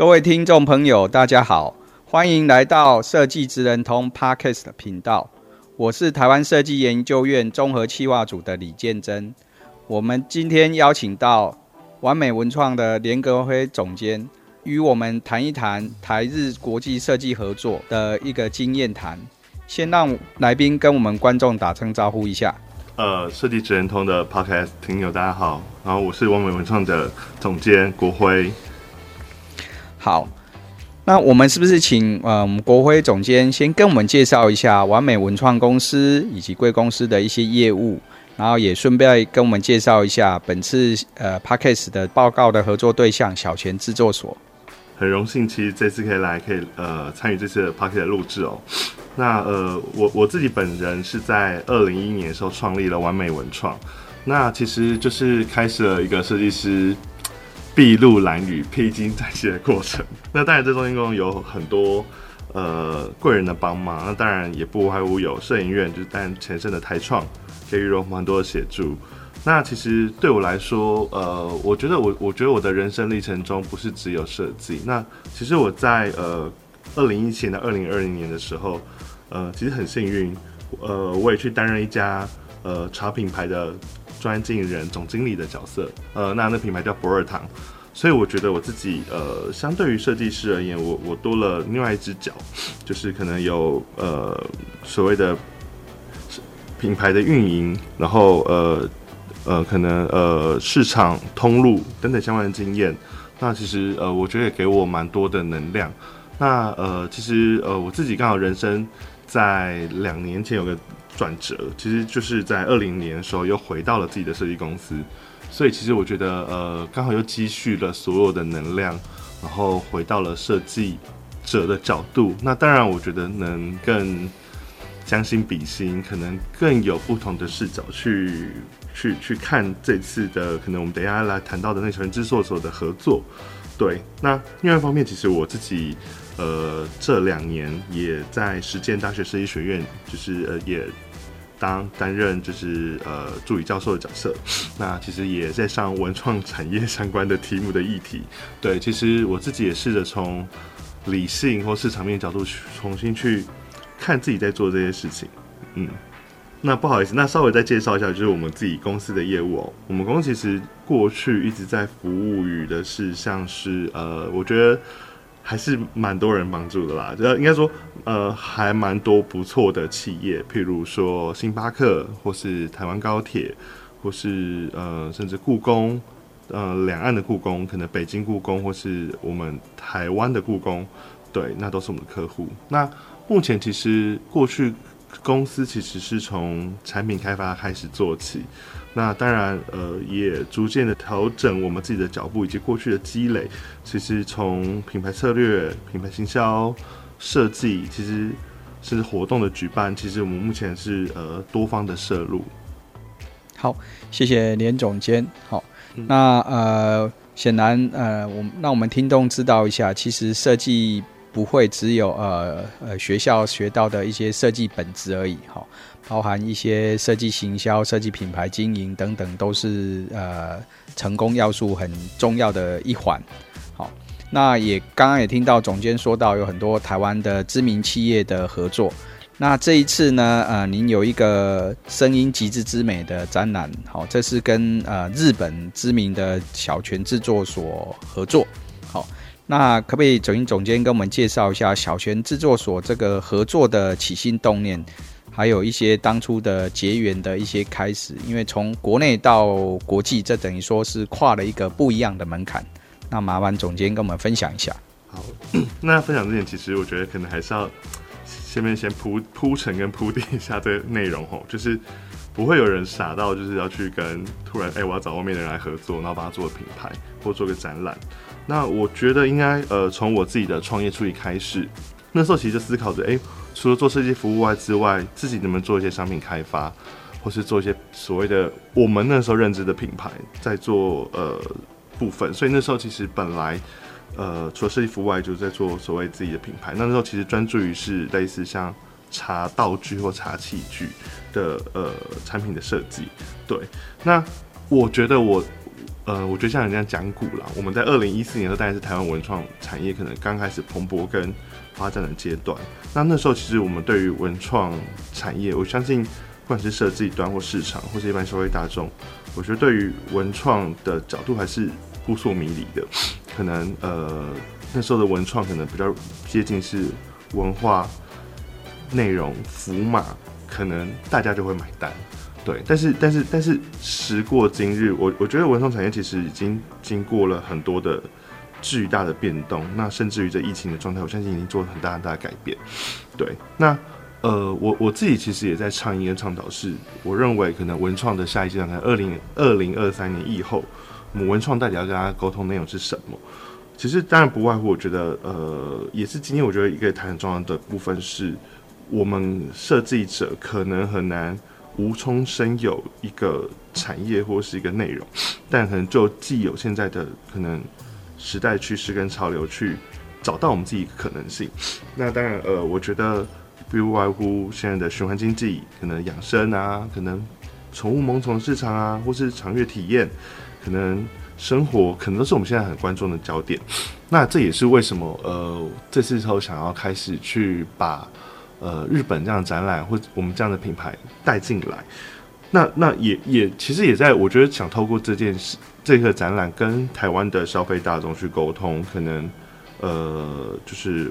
各位听众朋友，大家好，欢迎来到设计职人通 Podcast 频道。我是台湾设计研究院综合企划组的李建珍。我们今天邀请到完美文创的连格辉总监，与我们谈一谈台日国际设计合作的一个经验谈。先让来宾跟我们观众打声招呼一下。呃，设计职人通的 Podcast 听友大家好，然后我是完美文创的总监国辉。好，那我们是不是请呃国辉总监先跟我们介绍一下完美文创公司以及贵公司的一些业务，然后也顺便跟我们介绍一下本次呃 Podcast 的报告的合作对象小泉制作所。很荣幸，其实这次可以来可以呃参与这次的 Podcast 的录制哦。那呃我我自己本人是在二零一一年的时候创立了完美文创，那其实就是开始了一个设计师。筚路蓝缕、披荆斩棘的过程。那当然，这中间共有很多呃贵人的帮忙。那当然也不外乎有摄影院，就是担任前身的台创，给予了我们很多的协助。那其实对我来说，呃，我觉得我我觉得我的人生历程中不是只有设计。那其实我在呃二零一七年到二零二零年的时候，呃，其实很幸运，呃，我也去担任一家呃茶品牌的。专业经营人、总经理的角色，呃，那那品牌叫博尔堂，所以我觉得我自己，呃，相对于设计师而言，我我多了另外一只脚，就是可能有呃所谓的品牌的运营，然后呃呃可能呃市场通路等等相关的经验，那其实呃我觉得也给我蛮多的能量。那呃其实呃我自己刚好人生在两年前有个。转折其实就是在二零年的时候又回到了自己的设计公司，所以其实我觉得呃刚好又积蓄了所有的能量，然后回到了设计者的角度。那当然我觉得能更将心比心，可能更有不同的视角去去去看这次的可能我们等一下来谈到的那小泉制作所的合作。对，那另外一方面，其实我自己。呃，这两年也在实践大学设计学院，就是呃也当担任就是呃助理教授的角色。那其实也在上文创产业相关的题目的议题。对，其实我自己也试着从理性或市场面角度去重新去看自己在做这些事情。嗯，那不好意思，那稍微再介绍一下，就是我们自己公司的业务哦。我们公司其实过去一直在服务于的是像是呃，我觉得。还是蛮多人帮助的啦，就应该说，呃，还蛮多不错的企业，譬如说星巴克，或是台湾高铁，或是呃，甚至故宫，呃，两岸的故宫，可能北京故宫，或是我们台湾的故宫，对，那都是我们的客户。那目前其实过去公司其实是从产品开发开始做起。那当然，呃，也逐渐的调整我们自己的脚步，以及过去的积累。其实从品牌策略、品牌行销、设计，其实是活动的举办，其实我们目前是呃多方的摄入。好，谢谢连总监。好，那呃，显然呃，我让我们听众知道一下，其实设计不会只有呃呃学校学到的一些设计本质而已。好。包含一些设计行销、设计品牌经营等等，都是呃成功要素很重要的一环。好，那也刚刚也听到总监说到，有很多台湾的知名企业的合作。那这一次呢，呃，您有一个声音极致之美的展览，好，这是跟呃日本知名的小泉制作所合作。那可不可以总总监跟我们介绍一下小泉制作所这个合作的起心动念？还有一些当初的结缘的一些开始，因为从国内到国际，这等于说是跨了一个不一样的门槛。那麻烦总监跟我们分享一下。好，那分享之前，其实我觉得可能还是要先面先铺铺陈跟铺垫一下这个内容哦。就是不会有人傻到就是要去跟突然哎、我要找外面的人来合作，然后把它做个品牌或做个展览。那我觉得应该呃，从我自己的创业初期开始，那时候其实就思考着，哎、除了做设计服务外之外，自己能不能做一些商品开发，或是做一些所谓的我们那时候认知的品牌，在做呃部分。所以那时候其实本来呃，除了设计服务外，就是在做所谓自己的品牌。那时候其实专注于是类似像茶道具或茶器具的呃产品的设计。对，那我觉得我。呃，我觉得像人家讲古啦，我们在二零一四年的时，大概是台湾文创产业可能刚开始蓬勃跟发展的阶段。那那时候其实我们对于文创产业，我相信不管是设计端或市场，或是一般消费大众，我觉得对于文创的角度还是扑朔迷离的。可能呃那时候的文创可能比较接近是文化内容符码，可能大家就会买单。对，但是但是但是时过今日，我我觉得文创产业其实已经经过了很多的巨大的变动。那甚至于这疫情的状态，我相信已经做了很大很大的改变。对，那呃，我我自己其实也在倡议跟倡导，是我认为可能文创的下一阶段在二零二零二三年以后，我们文创到底要跟大家沟通内容是什么？其实当然不外乎，我觉得呃，也是今天我觉得一个谈很重要的部分是，我们设计者可能很难。无中生有一个产业或是一个内容，但可能就既有现在的可能时代趋势跟潮流去找到我们自己可能性。那当然，呃，我觉得不外乎现在的循环经济，可能养生啊，可能宠物萌宠市场啊，或是长月体验，可能生活，可能都是我们现在很关注的焦点。那这也是为什么，呃，这次之后想要开始去把。呃，日本这样的展览或者我们这样的品牌带进来，那那也也其实也在我觉得想透过这件事这个展览跟台湾的消费大众去沟通，可能呃就是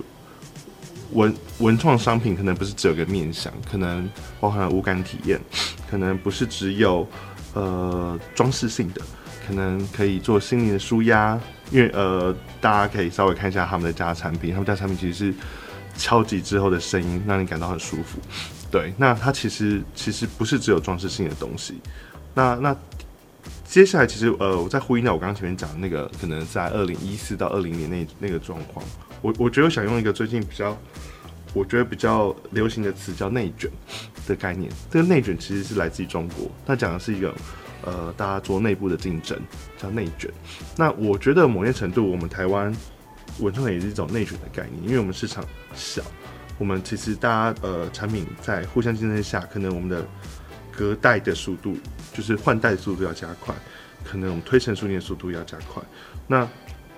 文文创商品可能不是只有个面向，可能包含了五感体验，可能不是只有呃装饰性的，可能可以做心灵的舒压，因为呃大家可以稍微看一下他们的家产品，他们家产品其实是。敲击之后的声音让你感到很舒服，对。那它其实其实不是只有装饰性的东西。那那接下来其实呃，我在呼应到我刚刚前面讲的那个，可能在二零一四到二零年那那个状况，我我觉得想用一个最近比较我觉得比较流行的词叫内卷的概念。这个内卷其实是来自于中国，它讲的是一个呃大家做内部的竞争叫内卷。那我觉得某些程度我们台湾。文创也是一种内卷的概念，因为我们市场小，我们其实大家呃产品在互相竞争下，可能我们的隔代的速度，就是换代速度要加快，可能我们推陈出新的速度要加快。那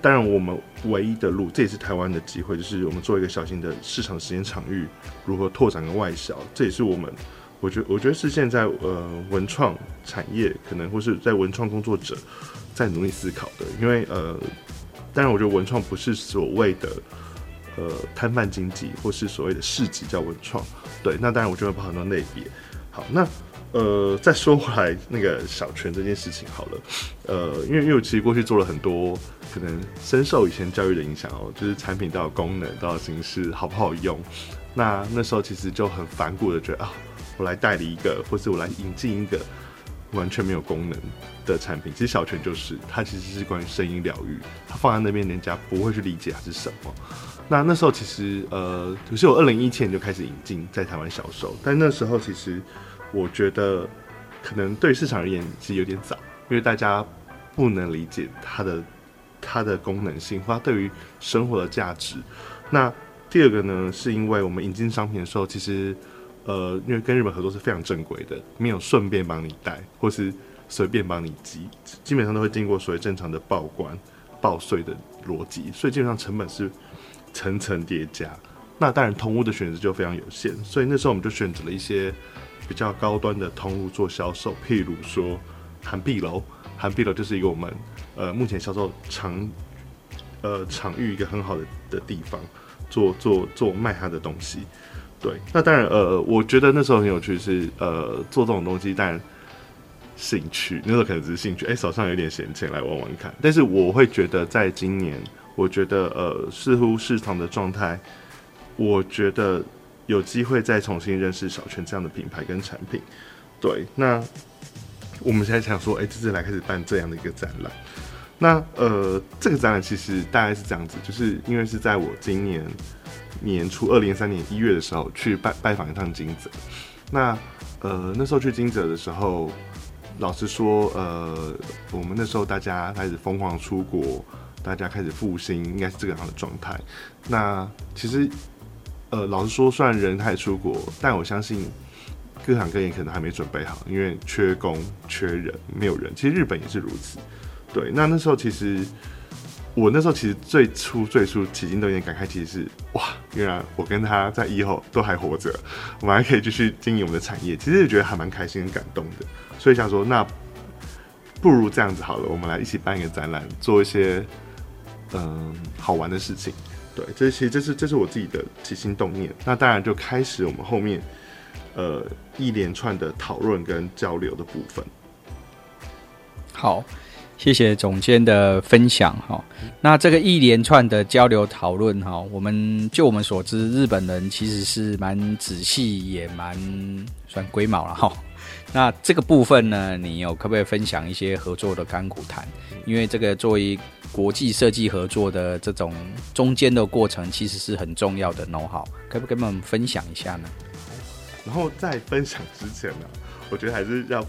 当然，我们唯一的路，这也是台湾的机会，就是我们做一个小型的市场实验场域，如何拓展跟外销，这也是我们，我觉我觉得是现在呃文创产业可能或是在文创工作者在努力思考的，因为呃。当然，我觉得文创不是所谓的呃摊贩经济，或是所谓的市集叫文创。对，那当然我觉得包含很多类别。好，那呃再说回来那个小泉这件事情好了。呃，因为因为我其实过去做了很多，可能深受以前教育的影响哦，就是产品都有功能，都有形式，好不好用？那那时候其实就很反骨的觉得啊，我来代理一个，或是我来引进一个。完全没有功能的产品，其实小泉就是它，其实是关于声音疗愈，它放在那边，人家不会去理解它是什么。那那时候其实呃，可是我二零一七年就开始引进在台湾销售，但那时候其实我觉得可能对市场而言其实有点早，因为大家不能理解它的它的功能性或它对于生活的价值。那第二个呢，是因为我们引进商品的时候，其实。呃，因为跟日本合作是非常正规的，没有顺便帮你带，或是随便帮你寄，基本上都会经过所谓正常的报关、报税的逻辑，所以基本上成本是层层叠加。那当然，通路的选择就非常有限，所以那时候我们就选择了一些比较高端的通路做销售，譬如说韩碧楼，韩碧楼就是一个我们呃目前销售场呃场域一个很好的的地方，做做做卖它的东西。对，那当然，呃，我觉得那时候很有趣是，呃，做这种东西，当然兴趣，那时候可能只是兴趣，哎，手上有点闲钱来玩玩看。但是我会觉得，在今年，我觉得，呃，似乎市场的状态，我觉得有机会再重新认识小泉这样的品牌跟产品。对，那我们现在想说，哎、这次来开始办这样的一个展览。那呃，这个展览其实大概是这样子，就是因为是在我今年年初二零二三年一月的时候去拜拜访一趟金泽。那呃，那时候去金泽的时候，老实说，呃，我们那时候大家开始疯狂出国，大家开始复兴，应该是这个样的状态。那其实，呃，老实说，虽然人还出国，但我相信各行各业可能还没准备好，因为缺工、缺人，没有人。其实日本也是如此。对，那那时候其实。我那时候其实最初最初起心动念感慨，其实是哇，原来我跟他在以后都还活着，我们还可以继续经营我们的产业，其实也觉得还蛮开心、很感动的。所以想说，那不如这样子好了，我们来一起办一个展览，做一些嗯好玩的事情。对，这其实这是这是我自己的起心动念。那当然就开始我们后面呃一连串的讨论跟交流的部分。好。谢谢总监的分享哈。那这个一连串的交流讨论哈，我们就我们所知，日本人其实是蛮仔细，也蛮算龟毛了哈。那这个部分呢，你有可不可以分享一些合作的甘苦谈？因为这个作为国际设计合作的这种中间的过程，其实是很重要的 know-how，可不可以跟我们分享一下呢？然后在分享之前呢，我觉得还是要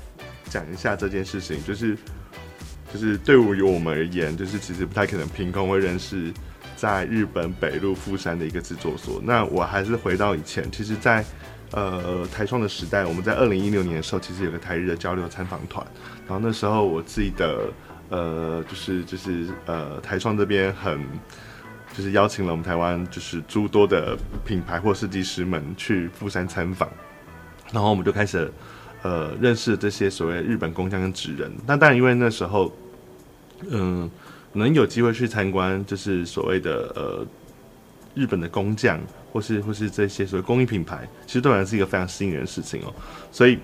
讲一下这件事情，就是。就是对于我们而言，就是其实不太可能凭空会认识在日本北陆富山的一个制作所。那我还是回到以前，其实在，呃台创的时代，我们在二零一六年的时候，其实有个台日的交流参访团。然后那时候我记得，呃，就是就是呃台创这边很就是邀请了我们台湾就是诸多的品牌或设计师们去富山参访，然后我们就开始呃认识这些所谓日本工匠跟职人。那当然因为那时候。嗯，能有机会去参观，就是所谓的呃日本的工匠，或是或是这些所谓工艺品牌，其实对我来是一个非常吸引人的事情哦。所以，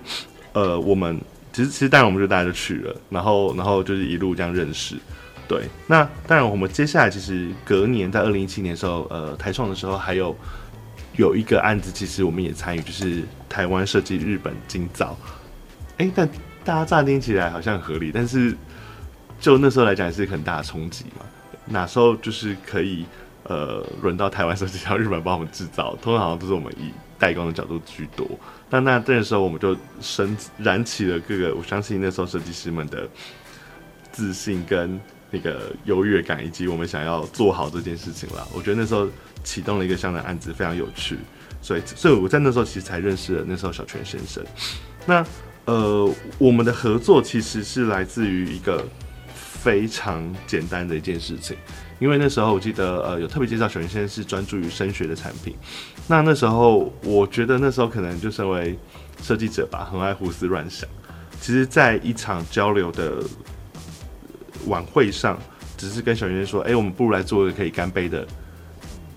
呃，我们其实其实当然我们就大家就去了，然后然后就是一路这样认识。对，那当然我们接下来其实隔年在二零一七年的时候，呃，台创的时候还有有一个案子，其实我们也参与，就是台湾设计日本金造。哎、但大家乍听起来好像合理，但是。就那时候来讲，也是很大的冲击嘛。那时候就是可以，呃，轮到台湾设计，让日本帮我们制造，通常都是我们以代工的角度居多。但那那时候，我们就升燃起了各个，我相信那时候设计师们的自信跟那个优越感，以及我们想要做好这件事情了。我觉得那时候启动了一个这样的案子，非常有趣。所以，所以我在那时候其实才认识了那时候小泉先生。那呃，我们的合作其实是来自于一个。非常简单的一件事情，因为那时候我记得，呃，有特别介绍，小云先生是专注于声学的产品。那那时候，我觉得那时候可能就身为设计者吧，很爱胡思乱想。其实，在一场交流的晚会上，只是跟小云说：“哎、我们不如来做一个可以干杯的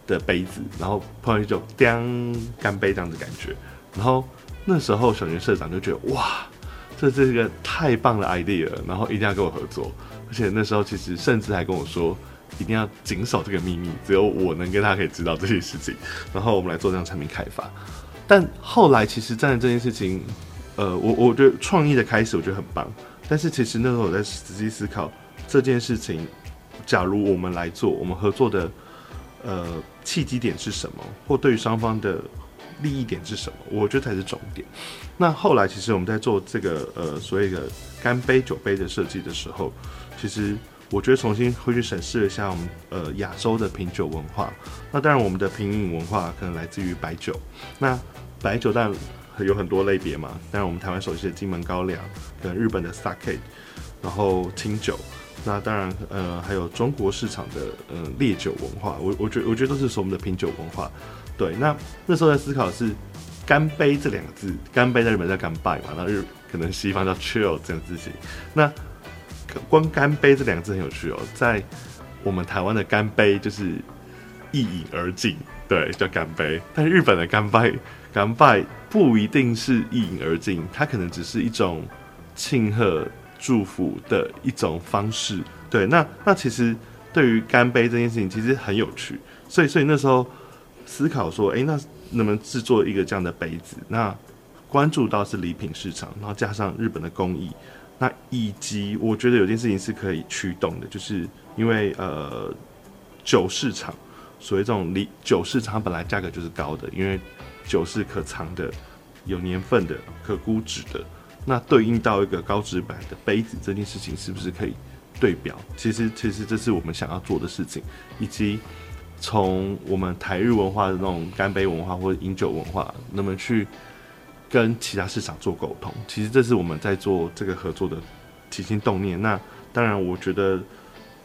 的杯子。”然后碰上去就“叮”干杯这样子感觉。然后那时候，小云社长就觉得：“哇，这这是一个太棒的 idea，然后一定要跟我合作。”而且那时候其实甚至还跟我说，一定要谨守这个秘密，只有我能跟他可以知道这些事情。然后我们来做这样产品开发。但后来其实站在这件事情，呃，我我觉得创意的开始我觉得很棒。但是其实那时候我在仔细思考这件事情，假如我们来做，我们合作的呃契机点是什么，或对于双方的利益点是什么？我觉得才是重点。那后来其实我们在做这个呃所谓的干杯酒杯的设计的时候。其实我觉得重新回去审视一下我们呃亚洲的品酒文化，那当然我们的品饮文化可能来自于白酒，那白酒但有很多类别嘛，当然我们台湾熟悉的金门高粱，跟日本的 Sake，然后清酒，那当然呃还有中国市场的、呃、烈酒文化，我我觉得我觉得都是说我们的品酒文化。对，那那时候在思考的是干杯这两个字，干杯在日本叫干杯嘛，那日可能西方叫 chill 这样字型，那。光干杯这两个字很有趣哦，在我们台湾的干杯就是一饮而尽，对，叫干杯。但是日本的干杯，干杯不一定是一饮而尽，它可能只是一种庆贺、祝福的一种方式。对，那那其实对于干杯这件事情，其实很有趣。所以，所以那时候思考说，哎，那能不能制作一个这样的杯子？那关注到是礼品市场，然后加上日本的工艺，那以及我觉得有件事情是可以驱动的，就是因为呃酒市场，所谓这种礼酒市场本来价格就是高的，因为酒是可藏的、有年份的、可估值的，那对应到一个高值版的杯子这件事情，是不是可以对标？其实，其实这是我们想要做的事情，以及。从我们台日文化的那种干杯文化或者饮酒文化，那么去跟其他市场做沟通，其实这是我们在做这个合作的起心动念。那当然，我觉得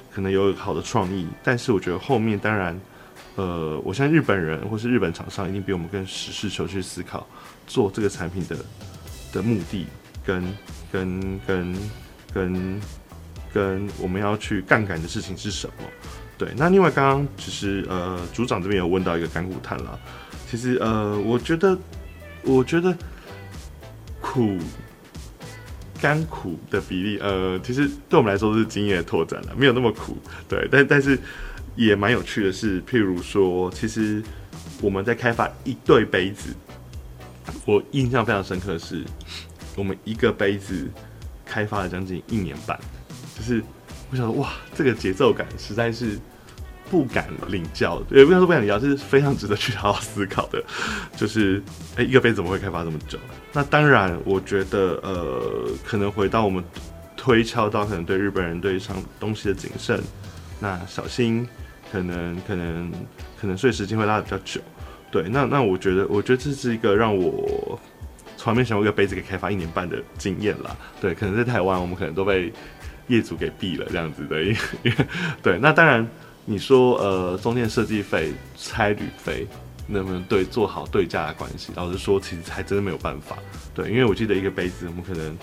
可能有好的创意，但是我觉得后面当然，呃，我相信日本人或是日本厂商一定比我们更实事求是思考做这个产品的的目的跟跟跟跟跟我们要去杠杆的事情是什么。对，那另外刚刚其实呃组长这边有问到一个干股谈了，其实呃我觉得我觉得苦甘苦的比例呃其实对我们来说是经验的拓展了，没有那么苦，对，但但是也蛮有趣的是，譬如说其实我们在开发一对杯子，我印象非常深刻的是，我们一个杯子开发了将近一年半，就是。我想说，哇，这个节奏感实在是不敢领教，也不要说不敢领教，这是非常值得去好好思考的。就是，哎，一个杯子怎么会开发这么久？那当然，我觉得，呃，可能回到我们推敲到，可能对日本人对上东西的谨慎，那小心，可能，可能，可能，所以时间会拉得比较久。对，那那我觉得，我觉得这是一个让我从来没想过一个杯子可以开发一年半的经验啦。对，可能在台湾，我们可能都被。业主给毙了这样子的，因为对，那当然你说呃中间设计费、差旅费能不能对做好对价的关系？老实说，其实还真的没有办法。对，因为我记得一个杯子，我们可能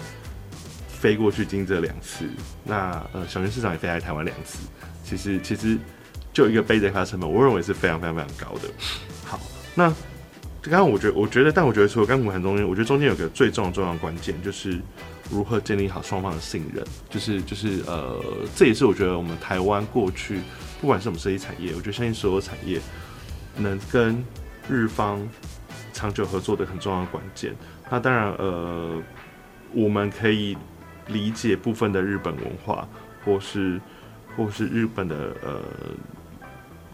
飞过去金泽两次，那呃小林市长也飞来台湾两次。其实其实就一个杯子开发成本，我认为是非常非常非常高的。好，那刚刚我觉得我觉得，但我觉得除了甘苦谈中间，我觉得中间有个最重要重要关键就是。如何建立好双方的信任？就是就是呃，这也是我觉得我们台湾过去不管是我们设计产业，我觉得相信所有产业能跟日方长久合作的很重要的关键。那当然呃，我们可以理解部分的日本文化，或是或是日本的呃，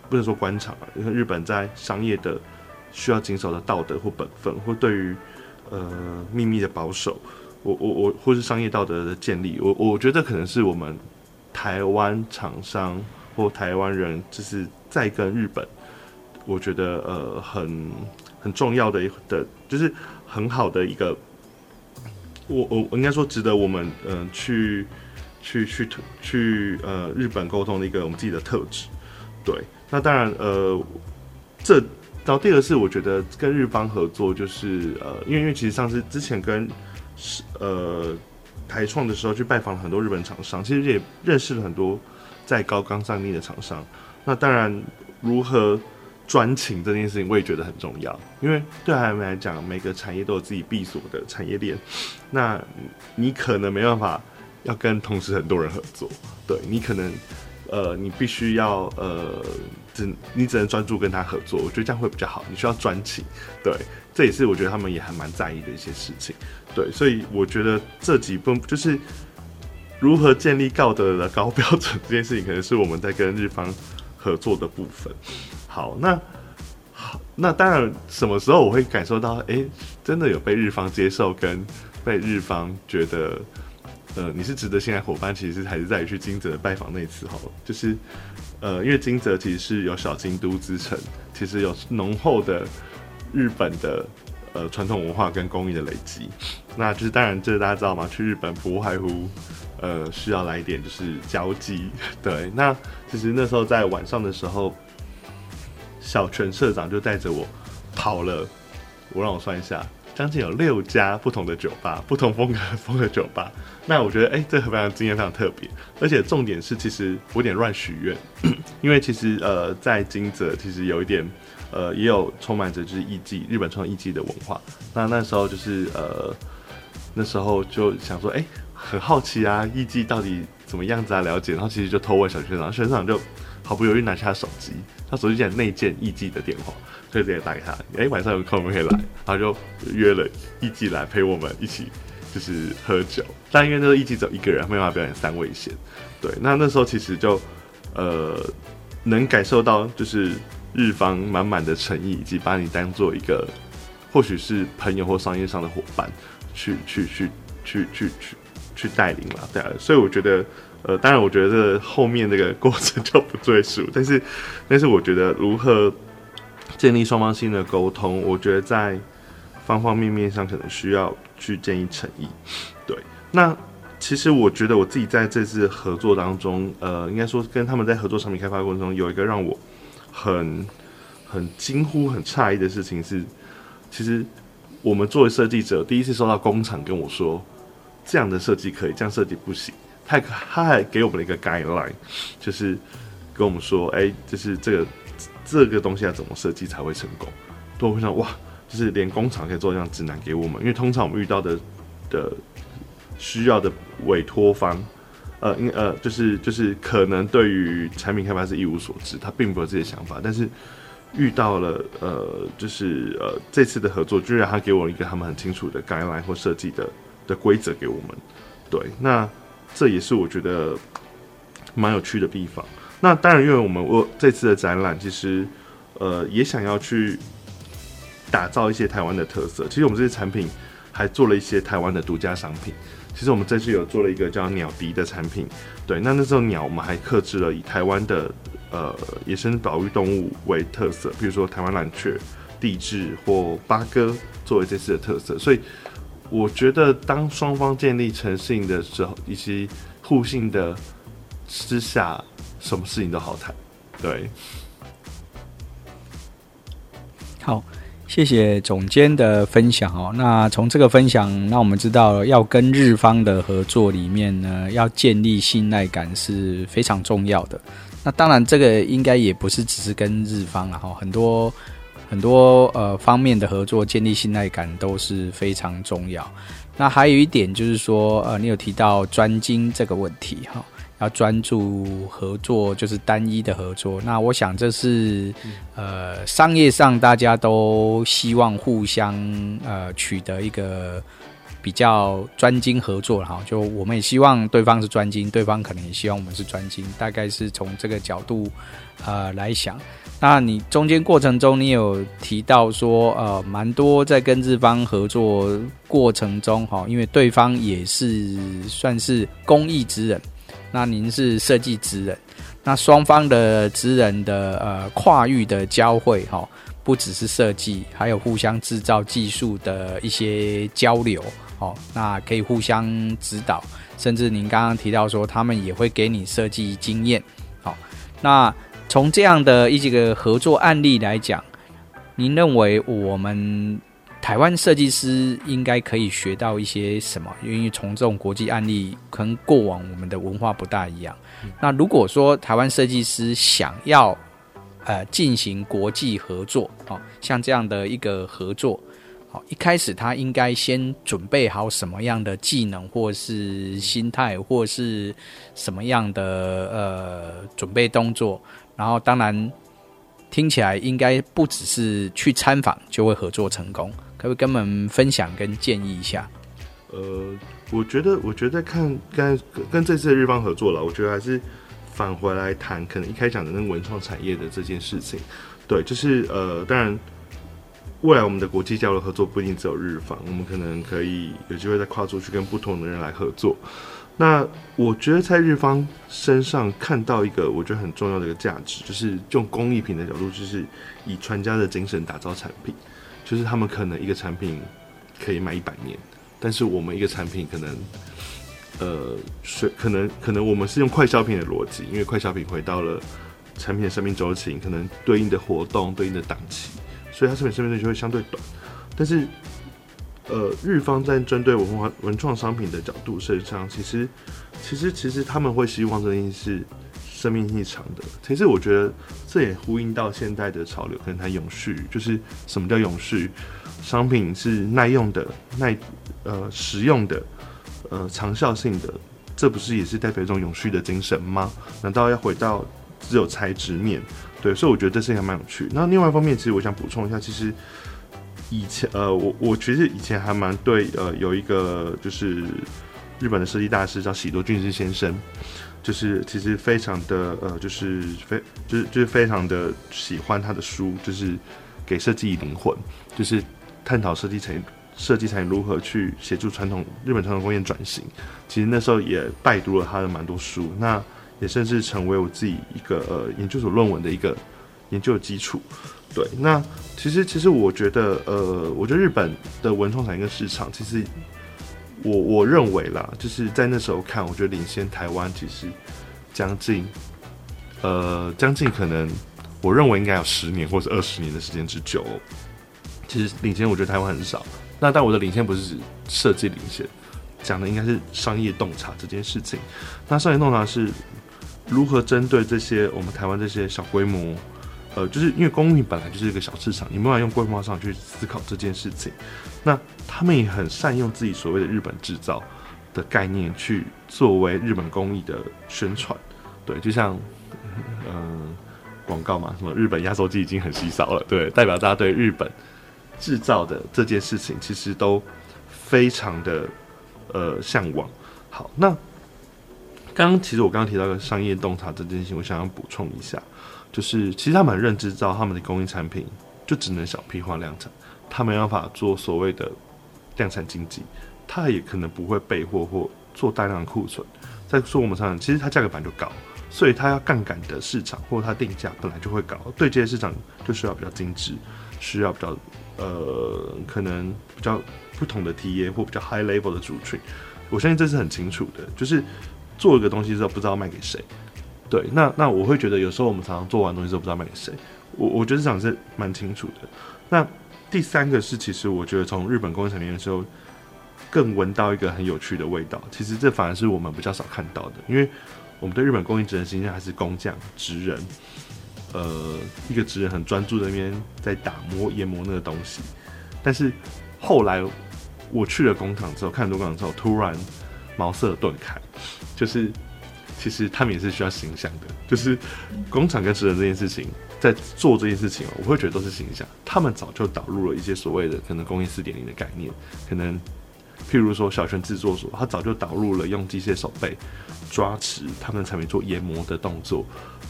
不能说官场啊，因为日本在商业的需要谨守的道德或本分，或对于呃秘密的保守。我我我，或是商业道德的建立，我我觉得可能是我们台湾厂商或台湾人，就是在跟日本，我觉得呃很很重要的一的，就是很好的一个，我我我应该说值得我们嗯、去去去去呃日本沟通的一个我们自己的特质。对，那当然呃这，然后第二个是我觉得跟日方合作，就是呃因为因为其实上次之前跟是呃，台创的时候去拜访了很多日本厂商，其实也认识了很多在高刚上面的厂商。那当然，如何专情这件事情，我也觉得很重要。因为对他们来讲，每个产业都有自己闭锁的产业链，那你可能没办法要跟同时很多人合作。对，你可能呃，你必须要呃，只你只能专注跟他合作。我觉得这样会比较好。你需要专情，对。这也是我觉得他们也还蛮在意的一些事情，对，所以我觉得这几份就是如何建立道德的高标准这件事情，可能是我们在跟日方合作的部分。好，那好，那当然什么时候我会感受到，哎，真的有被日方接受，跟被日方觉得，呃，你是值得信赖伙伴，其实还是在于去金泽拜访那次好了，就是呃，因为金泽其实是有小京都之称，其实有浓厚的。日本的呃传统文化跟工艺的累积，那就是当然，这大家知道吗？去日本不外乎呃需要来一点就是交际。对，那其实那时候在晚上的时候，小泉社长就带着我跑了，我让我算一下，将近有六家不同的酒吧，不同风格风格酒吧。那我觉得哎、欸，这个非常经验非常特别，而且重点是，其实我有点乱许愿，因为其实呃在金泽其实有一点。呃，也有充满着就是艺伎，日本传统艺伎的文化。那那时候就是呃，那时候就想说，哎、欸，很好奇啊，艺伎到底怎么样子啊？了解，然后其实就偷问小学长，小学长就毫不犹豫拿起他手机，他手机竟然内建艺伎的电话，所以直接打给他，哎、晚上有空可以来，然后就约了艺伎来陪我们一起就是喝酒，但因为那个艺伎只有一个人，没办法表演三味线，对，那那时候其实就呃能感受到就是日方满满的诚意，以及把你当做一个或许是朋友或商业上的伙伴去去去去去去。去带领了，对啊，所以我觉得，呃，当然，我觉得后面这个过程就不赘述，但是，但是我觉得如何建立双方性的沟通，我觉得在方方面面上可能需要去建立诚意。对，那其实我觉得我自己在这次合作当中，呃，应该说跟他们在合作产品开发过程中，有一个让我很很惊呼、很诧异的事情是，其实我们作为设计者，第一次收到工厂跟我说。这样的设计可以，这样设计不行。他他还给我们了一个 guideline，就是跟我们说，哎、就是这个这个东西要怎么设计才会成功。都会想哇，就是连工厂可以做这样指南给我们。因为通常我们遇到的的需要的委托方，呃，因呃，就是就是可能对于产品开发是一无所知，他并不有自己的想法。但是遇到了呃，就是呃这次的合作，居然他给我一个他们很清楚的 guideline 或设计的。的规则给我们，对，那这也是我觉得蛮有趣的地方。那当然，因为我们我这次的展览，其实呃也想要去打造一些台湾的特色。其实我们这些产品还做了一些台湾的独家商品。其实我们这次有做了一个叫鸟笛的产品，对，那那时候鸟我们还克制了以台湾的呃野生保育动物为特色，比如说台湾蓝雀、地质或八哥作为这次的特色，所以。我觉得，当双方建立诚信的时候，以及互信的之下，什么事情都好谈。对，好，谢谢总监的分享哦。那从这个分享，那我们知道，要跟日方的合作里面呢，要建立信赖感是非常重要的。那当然，这个应该也不是只是跟日方了哈，很多。很多呃方面的合作，建立信赖感都是非常重要。那还有一点就是说，呃，你有提到专精这个问题哈，要专注合作，就是单一的合作。那我想这是呃商业上大家都希望互相呃取得一个比较专精合作哈。就我们也希望对方是专精，对方可能也希望我们是专精，大概是从这个角度呃来想。那你中间过程中，你有提到说，呃，蛮多在跟日方合作过程中，哈，因为对方也是算是工艺职人，那您是设计职人，那双方的职人的呃跨域的交汇，哈，不只是设计，还有互相制造技术的一些交流，哦，那可以互相指导，甚至您刚刚提到说，他们也会给你设计经验，好，那。从这样的一几个合作案例来讲，您认为我们台湾设计师应该可以学到一些什么？因为从这种国际案例，跟过往我们的文化不大一样。那如果说台湾设计师想要呃进行国际合作，哦，像这样的一个合作，好，一开始他应该先准备好什么样的技能，或是心态，或是什么样的呃准备动作？然后，当然听起来应该不只是去参访就会合作成功，可不可以跟我们分享跟建议一下？呃，我觉得，我觉得看跟跟这次的日方合作了，我觉得还是返回来谈，可能一开讲的那个文创产业的这件事情。对，就是呃，当然未来我们的国际交流合作不一定只有日方，我们可能可以有机会再跨出去跟不同的人来合作。那我觉得在日方身上看到一个我觉得很重要的一个价值，就是用工艺品的角度，就是以传家的精神打造产品。就是他们可能一个产品可以卖一百年，但是我们一个产品可能，呃，是可能可能我们是用快消品的逻辑，因为快消品回到了产品的生命周期，可能对应的活动、对应的档期，所以它产品生命周期会相对短，但是。呃，日方在针对文化文创商品的角度身上，其实，其实，其实他们会希望这件事生命力长的。其实，我觉得这也呼应到现代的潮流，可能它永续，就是什么叫永续？商品是耐用的、耐呃实用的、呃长效性的，这不是也是代表一种永续的精神吗？难道要回到只有材质面？对，所以我觉得这事情还蛮有趣。那另外一方面，其实我想补充一下，其实以前呃，我我其实以前还蛮对呃，有一个就是日本的设计大师叫喜多俊之先生，就是其实非常的呃，就是非就是就是非常的喜欢他的书，就是给设计以灵魂，就是探讨设计成设计产业如何去协助传统日本传统工业转型。其实那时候也拜读了他的蛮多书，那。也甚至成为我自己一个呃研究所论文的一个研究的基础。对，那其实其实我觉得呃，我觉得日本的文创产业跟市场，其实我我认为啦，就是在那时候看，我觉得领先台湾其实将近呃将近可能我认为应该有十年或者二十年的时间之久。其实领先我觉得台湾很少。那但我的领先不是指设计领先，讲的应该是商业洞察这件事情。那商业洞察是。如何针对这些我们台湾这些小规模，呃，就是因为工艺本来就是一个小市场，你没办法用规模上去思考这件事情。那他们也很善用自己所谓的日本制造的概念去作为日本工艺的宣传。对，就像嗯广告嘛，什么日本压缩机已经很稀少了，对，代表大家对日本制造的这件事情其实都非常的呃向往。好，那。刚刚其实我刚刚提到的商业洞察这件事情，我想要补充一下，就是其实他们认知到他们的工艺产品就只能小批化量产，他没办法做所谓的量产经济，他也可能不会备货或做大量库存。在说我们上，其实它价格本来就高，所以它要杠杆的市场或者它定价本来就会高，对接的市场就需要比较精致，需要比较呃可能比较不同的 TA 或比较 high level 的族群。我相信这是很清楚的，就是。做一个东西之后不知道卖给谁，对，那那我会觉得有时候我们常常做完东西之后不知道卖给谁，我我觉得这样是蛮清楚的。那第三个是，其实我觉得从日本工业产业的时候，更闻到一个很有趣的味道。其实这反而是我们比较少看到的，因为我们对日本工艺职人形象还是工匠、职人，呃，一个职人很专注那边在打磨、研磨那个东西。但是后来我去了工厂之后，看很多工厂之后，突然。茅塞顿开，就是其实他们也是需要形象的。就是工厂跟职人这件事情，在做这件事情，我会觉得都是形象。他们早就导入了一些所谓的可能工业四点零的概念，可能譬如说小泉制作所，他早就导入了用机械手背抓持他们的产品做研磨的动作，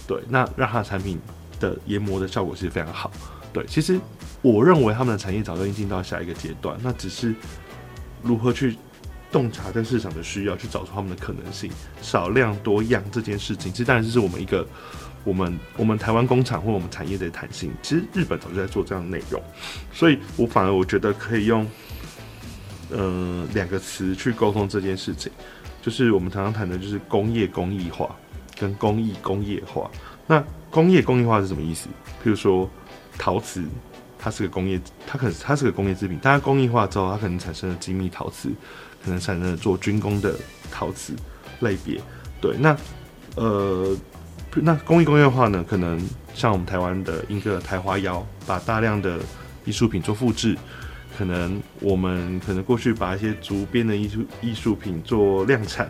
对，那让他的产品的研磨的效果其实非常好。对，其实我认为他们的产业早就已经进到下一个阶段，那只是如何去。洞察在市场的需要，去找出他们的可能性，少量多样这件事情，其实当然这是我们一个我们我们台湾工厂或我们产业的弹性。其实日本早就在做这样的内容，所以我反而我觉得可以用呃两个词去沟通这件事情，就是我们常常谈的就是工业工艺化跟工艺工业化。那工业工艺化是什么意思？譬如说陶瓷，它是个工业，它可能它是个工业制品，但它工艺化之后，它可能产生了精密陶瓷。可能产生了做军工的陶瓷类别，对，那呃，那工艺工业化呢？可能像我们台湾的一个台华窑，把大量的艺术品做复制，可能我们可能过去把一些竹编的艺术艺术品做量产，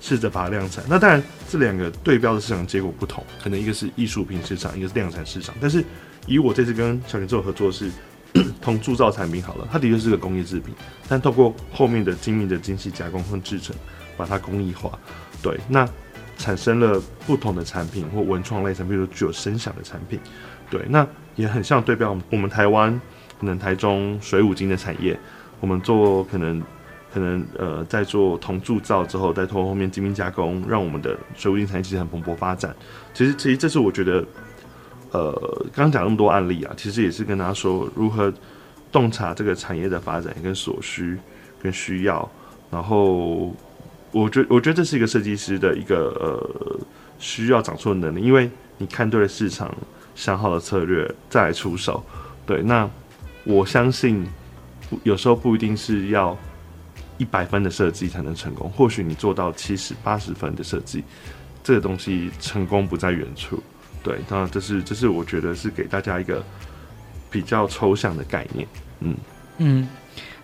试着把它量产。那当然，这两个对标的市场结果不同，可能一个是艺术品市场，一个是量产市场。但是以我这次跟小泉做合作是。铜铸造产品好了，它的确是个工业制品，但透过后面的精密的精细加工和制成，把它工艺化，对，那产生了不同的产品或文创类产品，比如具有声响的产品，对，那也很像对标我们台湾可能台中水五金的产业，我们做可能可能呃在做铜铸造之后，再通过后面精密加工，让我们的水五金产业其实很蓬勃发展。其实，其实这是我觉得。呃，刚刚讲那么多案例啊，其实也是跟大家说如何洞察这个产业的发展跟所需跟需要。然后，我觉我觉得这是一个设计师的一个呃需要长出的能力，因为你看对了市场，想好了策略再来出手。对，那我相信有时候不一定是要一百分的设计才能成功，或许你做到七十八十分的设计，这个东西成功不在远处。对，当然这是这是我觉得是给大家一个比较抽象的概念，嗯。嗯，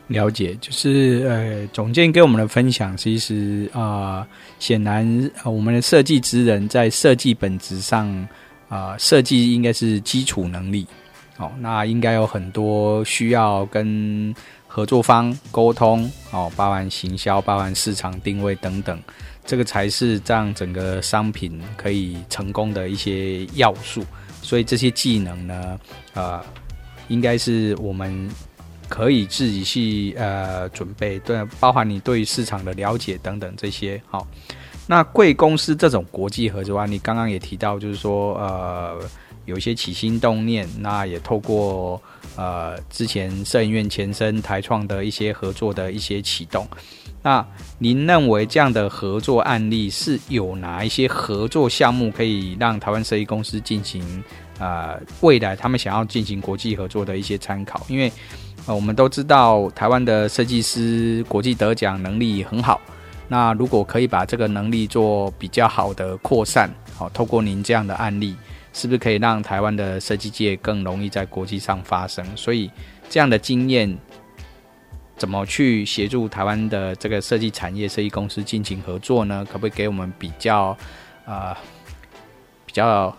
了解，就是呃，总监给我们的分享，其实啊、显然、我们的设计职人在设计本质上啊，设、计应该是基础能力，哦，那应该有很多需要跟合作方沟通，哦，包含行销、包含市场定位等等，这个才是让整个商品可以成功的一些要素。所以这些技能呢，呃，应该是我们。可以自己去呃准备，对，包含你对市场的了解等等这些。好，那贵公司这种国际合作啊，你刚刚也提到，就是说呃有一些起心动念，那也透过呃之前摄影院前身台创的一些合作的一些启动。那您认为这样的合作案例是有哪一些合作项目可以让台湾设计公司进行呃未来他们想要进行国际合作的一些参考？因为呃我们都知道台湾的设计师国际得奖能力很好，那如果可以把这个能力做比较好的扩散，好，透过您这样的案例，是不是可以让台湾的设计界更容易在国际上发声？所以这样的经验，怎么去协助台湾的这个设计产业、设计公司进行合作呢？可不可以给我们比较，呃，比较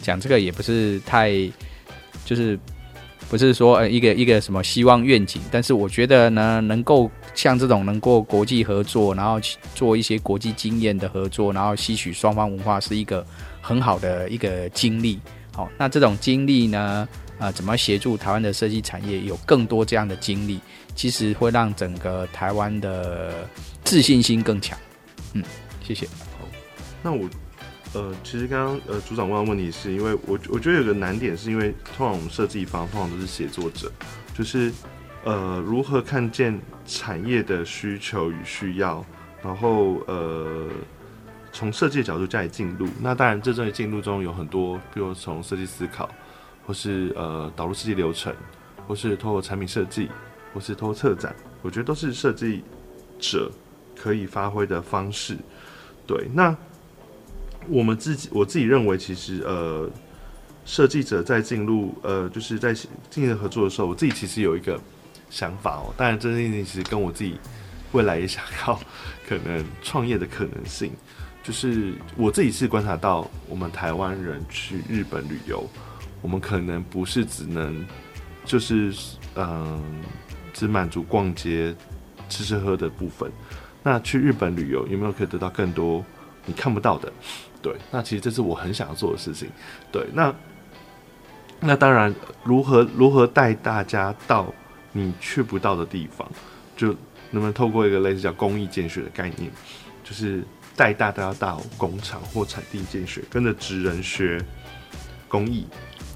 讲这个也不是太，就是。不是说呃一个一个什么希望愿景，但是我觉得呢，能够像这种能够国际合作，然后做一些国际经验的合作，然后吸取双方文化，是一个很好的一个经历。好，那这种经历呢，啊、怎么协助台湾的设计产业有更多这样的经历，其实会让整个台湾的自信心更强。嗯，谢谢。好，那我。呃，其实刚刚呃组长问的问题是因为我我觉得有个难点是因为通常我们设计方通常都是写作者，就是呃如何看见产业的需求与需要，然后呃从设计的角度加以进入。那当然这种进入中有很多，比如从设计思考，或是呃导入设计流程，或是透过产品设计，或是透过策展，我觉得都是设计者可以发挥的方式。对，那。我们自己，我自己认为，其实呃，设计者在进入呃，就是在进行合作的时候，我自己其实有一个想法哦。当然，这件事情其实跟我自己未来也想要可能创业的可能性，就是我自己是观察到，我们台湾人去日本旅游，我们可能不是只能就是嗯、只满足逛街、吃吃喝的部分。那去日本旅游有没有可以得到更多你看不到的？对，那其实这是我很想要做的事情。对，那那当然，如何如何带大家到你去不到的地方，就能不能透过一个类似叫公益见学的概念，就是带大家到工厂或产地见学，跟着职人学工艺。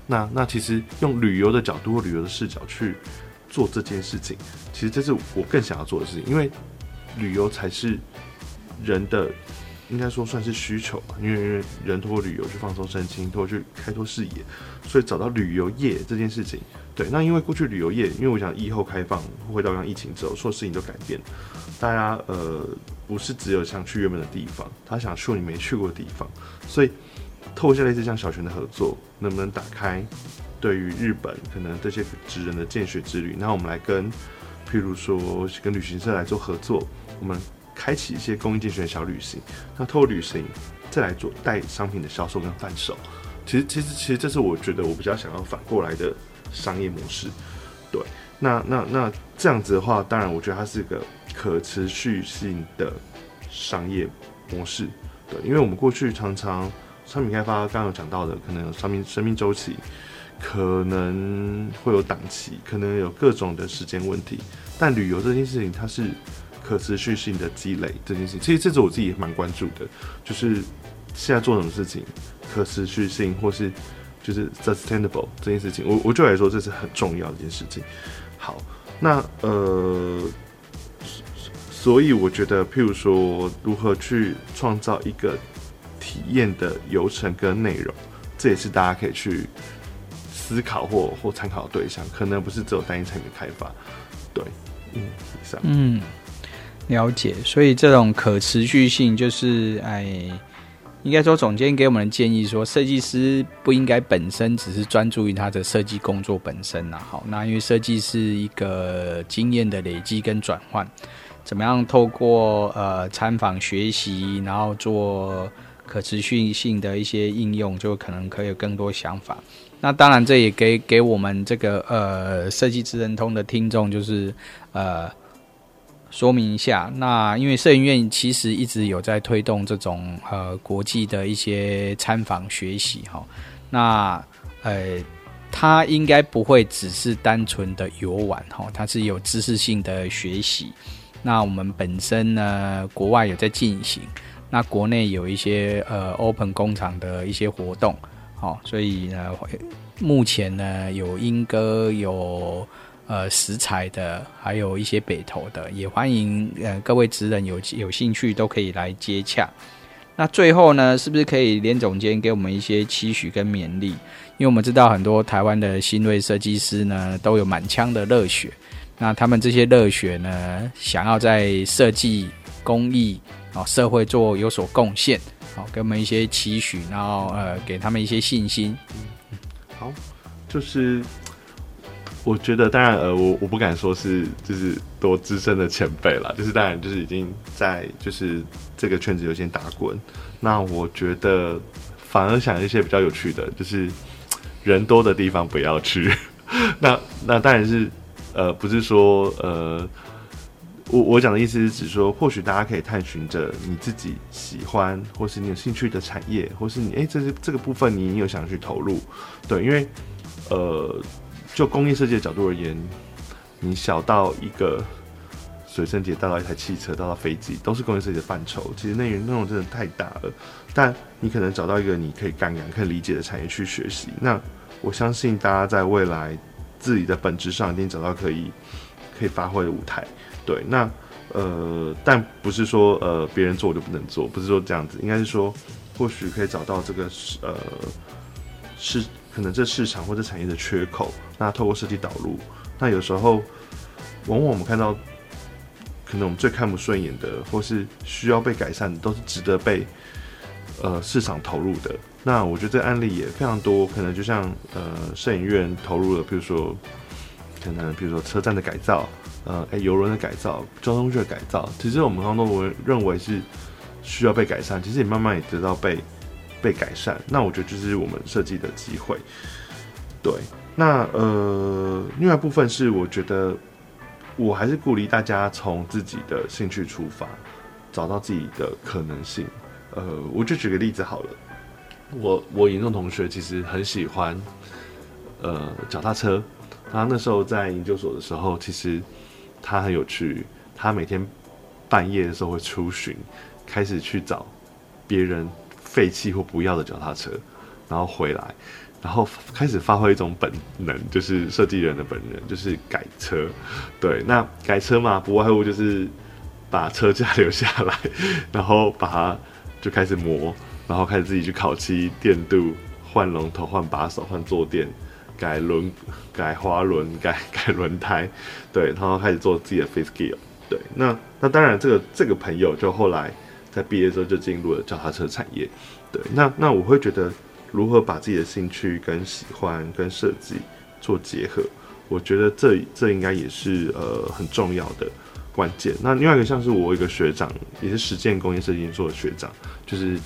那那其实用旅游的角度或旅游的视角去做这件事情，其实这是我更想要做的事情，因为旅游才是人的。应该说算是需求吧，因为人通过旅游去放松身心，通过去开拓视野，所以找到旅游业这件事情。对，那因为过去旅游业，因为我想疫后开放，回到刚疫情之后，所有事情都改变，大家呃不是只有想去原本的地方，他想去你没去过的地方，所以透过类似像小泉的合作，能不能打开对于日本可能这些职人的见学之旅？那我们来跟，譬如说跟旅行社来做合作，我们。开启一些工艺见学的小旅行，那透过旅行再来做带商品的销售跟贩售，其实其实其实这是我觉得我比较想要反过来的商业模式。对，那那那这样子的话，当然我觉得它是一个可持续性的商业模式。对，因为我们过去常常商品开发刚刚有讲到的，可能有商品生命周期，可能会有档期，可能有各种的时间问题，但旅游这件事情它是。可持续性的积累这件事情，其实这是我自己蛮关注的，就是现在做什么事情，可持续性或是就是 sustainable 这件事情，我我就来说这是很重要的一件事情。好，那呃，所以我觉得，譬如说如何去创造一个体验的流程跟内容，这也是大家可以去思考或或参考的对象，可能不是只有单一产品开发。对，嗯，以上，嗯。了解，所以这种可持续性就是，哎，应该说，总监给我们的建议说，设计师不应该本身只是专注于他的设计工作本身呐。好，那因为设计是一个经验的累积跟转换，怎么样透过呃参访学习，然后做可持续性的一些应用，就可能可以有更多想法。那当然，这也给给我们这个呃设计职人通的听众，就是呃。说明一下，那因为摄影院其实一直有在推动这种呃国际的一些参访学习哈，那呃它应该不会只是单纯的游玩哈，它是有知识性的学习。那我们本身呢，国外有在进行，那国内有一些呃 open 工厂的一些活动，好，所以呢，目前呢有英歌有。呃，食材的，还有一些北投的，也欢迎呃各位职人有有兴趣都可以来接洽。那最后呢，是不是可以连总监给我们一些期许跟勉励？因为我们知道很多台湾的新锐设计师呢，都有满腔的热血。那他们这些热血呢，想要在设计、工艺、哦社会做有所贡献，好，给我们一些期许，然后呃给他们一些信心。嗯，好，就是。我觉得当然，呃，我我不敢说是就是多资深的前辈啦，就是当然就是已经在就是这个圈子有些打滚。那我觉得反而想一些比较有趣的，就是人多的地方不要去。那那当然是呃，不是说呃，我我讲的意思是指说，或许大家可以探寻着你自己喜欢或是你有兴趣的产业，或是你哎，这是这个部分你有想去投入，对，因为呃。就工业设计的角度而言，你小到一个随身碟，大到一台汽车，大到飞机，都是工业设计的范畴。其实内容内容真的太大了，但你可能找到一个你可以感染、可以理解的产业去学习。那我相信大家在未来自己的本质上一定找到可以可以发挥的舞台。对，那呃，但不是说呃别人做我就不能做，不是说这样子，应该是说或许可以找到这个呃是。可能这市场或者产业的缺口，那透过设计导入，那有时候往往我们看到，可能我们最看不顺眼的，或是需要被改善的，都是值得被呃市场投入的。那我觉得这个案例也非常多，可能就像呃摄影院投入了，比如说可能比如说车站的改造，呃哎游轮的改造，交通工具的改造，其实我们刚刚都认为是需要被改善，其实也慢慢也得到被。被改善，那我觉得就是我们设计的机会。对，那呃，另外一部分是我觉得，我还是鼓励大家从自己的兴趣出发，找到自己的可能性。呃，我就举个例子好了，我我严重同学其实很喜欢呃脚踏车，他那时候在研究所的时候，其实他很有趣，他每天半夜的时候会出巡，开始去找别人。废弃或不要的脚踏车，然后回来，然后开始发挥一种本能，就是设计人的本能，就是改车。对，那改车嘛，不外乎就是把车架留下来，然后把它就开始磨，然后开始自己去烤漆、电镀、换龙头、换把手、换坐垫、改轮、改滑轮、改改轮胎。对，然后开始做自己的 face gear。对，那那当然，这个这个朋友就后来。在毕业之后就进入了脚踏车产业，对，那那我会觉得如何把自己的兴趣跟喜欢跟设计做结合，我觉得这这应该也是呃很重要的关键。那另外一个像是我一个学长，也是实践工业设计研究的学长，就是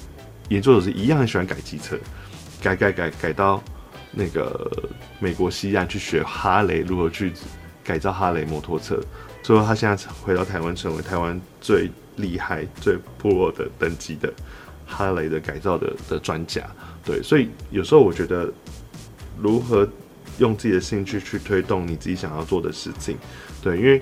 研究所是一样很喜欢改机车，改改改改到那个美国西岸去学哈雷如何去改造哈雷摩托车，最后他现在回到台湾，成为台湾最。厉害、最部落的等级的哈雷的改造的的专家，对，所以有时候我觉得，如何用自己的兴趣去推动你自己想要做的事情，对，因为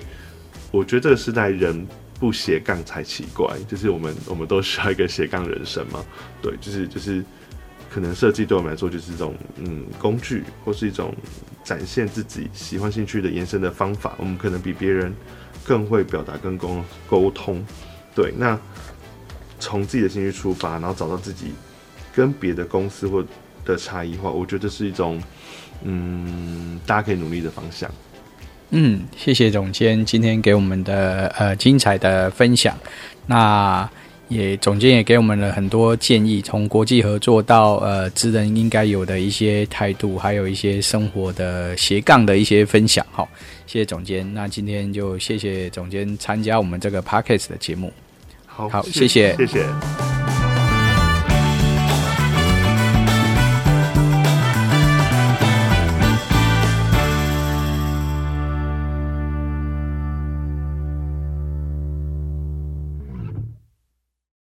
我觉得这个时代人不斜杠才奇怪，就是我们我们都需要一个斜杠人生嘛，对，就是就是可能设计对我们来说就是一种嗯工具，或是一种展现自己喜欢兴趣的延伸的方法，我们可能比别人更会表达跟沟沟通。对，那从自己的兴趣出发，然后找到自己跟别的公司或的差异化，我觉得是一种嗯，大家可以努力的方向。嗯，谢谢总监今天给我们的呃精彩的分享。那也总监也给我们了很多建议，从国际合作到呃职人应该有的一些态度，还有一些生活的斜杠的一些分享。好，谢谢总监。那今天就谢谢总监参加我们这个 Podcast 的节目。好谢谢谢。谢。